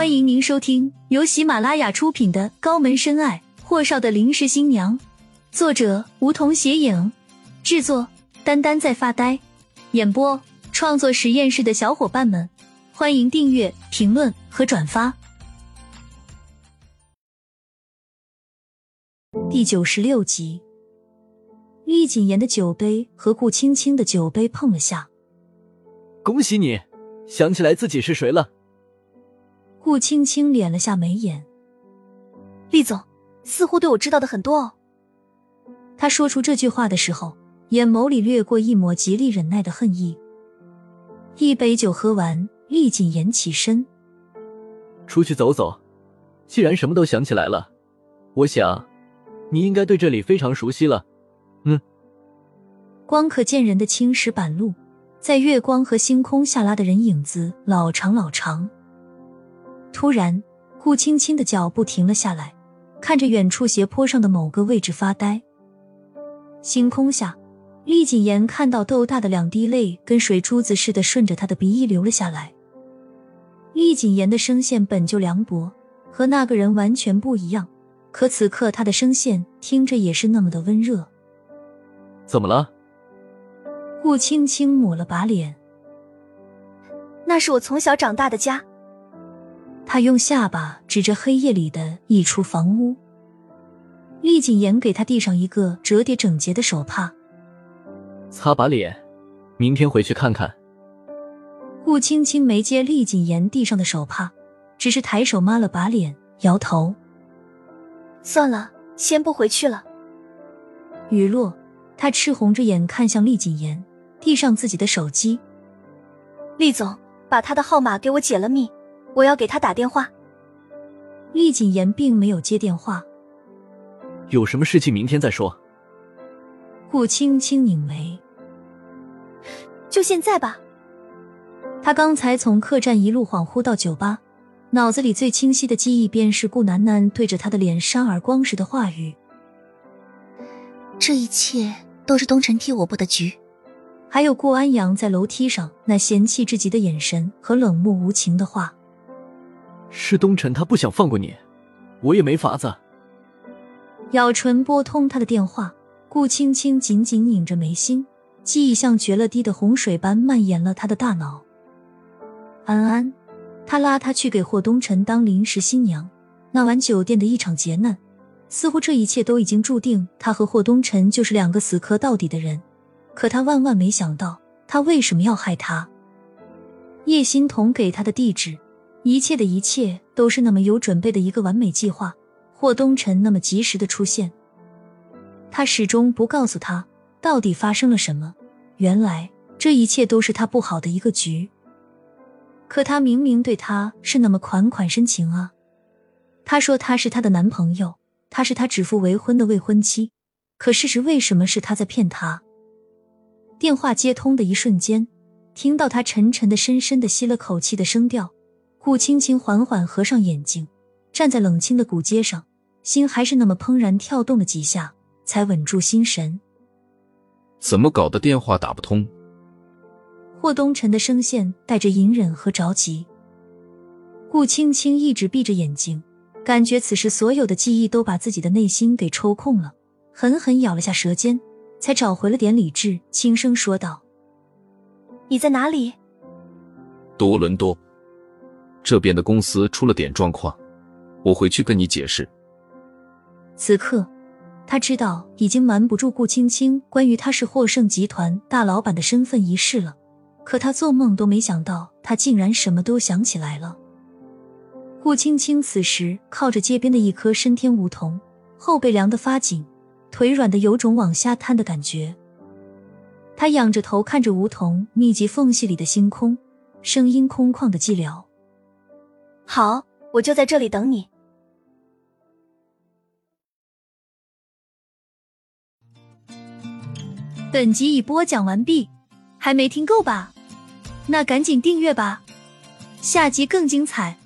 欢迎您收听由喜马拉雅出品的《高门深爱：霍少的临时新娘》，作者梧桐斜影，制作丹丹在发呆，演播创作实验室的小伙伴们，欢迎订阅、评论和转发。第九十六集，厉谨言的酒杯和顾青青的酒杯碰了下。恭喜你，想起来自己是谁了。顾青青敛了下眉眼，厉总似乎对我知道的很多哦。他说出这句话的时候，眼眸里掠过一抹极力忍耐的恨意。一杯酒喝完，厉谨言起身，出去走走。既然什么都想起来了，我想你应该对这里非常熟悉了。嗯。光可见人的青石板路，在月光和星空下拉的人影子老长老长。突然，顾青青的脚步停了下来，看着远处斜坡上的某个位置发呆。星空下，厉谨言看到豆大的两滴泪跟水珠子似的顺着他的鼻翼流了下来。厉谨言的声线本就凉薄，和那个人完全不一样，可此刻他的声线听着也是那么的温热。怎么了？顾青青抹了把脸，那是我从小长大的家。他用下巴指着黑夜里的一处房屋。厉谨言给他递上一个折叠整洁的手帕，擦把脸，明天回去看看。顾青青没接厉谨言递上的手帕，只是抬手抹了把脸，摇头：“算了，先不回去了。”雨落，他赤红着眼看向厉谨言，递上自己的手机：“厉总，把他的号码给我解了密。”我要给他打电话。厉谨言并没有接电话。有什么事情明天再说。顾青青拧眉。就现在吧。他刚才从客栈一路恍惚到酒吧，脑子里最清晰的记忆便是顾楠楠对着他的脸扇耳光时的话语。这一切都是东辰替我布的局。还有顾安阳在楼梯上那嫌弃至极的眼神和冷漠无情的话。是东辰，他不想放过你，我也没法子。咬唇拨通他的电话，顾青青紧紧拧着眉心，记忆像决了堤的洪水般蔓延了他的大脑。安安，他拉他去给霍东辰当临时新娘，那晚酒店的一场劫难，似乎这一切都已经注定，他和霍东辰就是两个死磕到底的人。可他万万没想到，他为什么要害他？叶欣彤给他的地址。一切的一切都是那么有准备的一个完美计划，霍东辰那么及时的出现，他始终不告诉他到底发生了什么。原来这一切都是他不好的一个局。可他明明对他是那么款款深情啊！他说他是他的男朋友，他是他指腹为婚的未婚妻，可事实为什么是他在骗他？电话接通的一瞬间，听到他沉沉的、深深的吸了口气的声调。顾青青缓缓合上眼睛，站在冷清的古街上，心还是那么怦然跳动了几下，才稳住心神。怎么搞的？电话打不通。霍东辰的声线带着隐忍和着急。顾青青一直闭着眼睛，感觉此时所有的记忆都把自己的内心给抽空了，狠狠咬了下舌尖，才找回了点理智，轻声说道：“你在哪里？”多伦多。这边的公司出了点状况，我回去跟你解释。此刻，他知道已经瞒不住顾青青关于他是霍盛集团大老板的身份一事了，可他做梦都没想到，他竟然什么都想起来了。顾青青此时靠着街边的一棵参天梧桐，后背凉得发紧，腿软的有种往下瘫的感觉。他仰着头看着梧桐密集缝隙里的星空，声音空旷的寂寥。好，我就在这里等你。本集已播讲完毕，还没听够吧？那赶紧订阅吧，下集更精彩。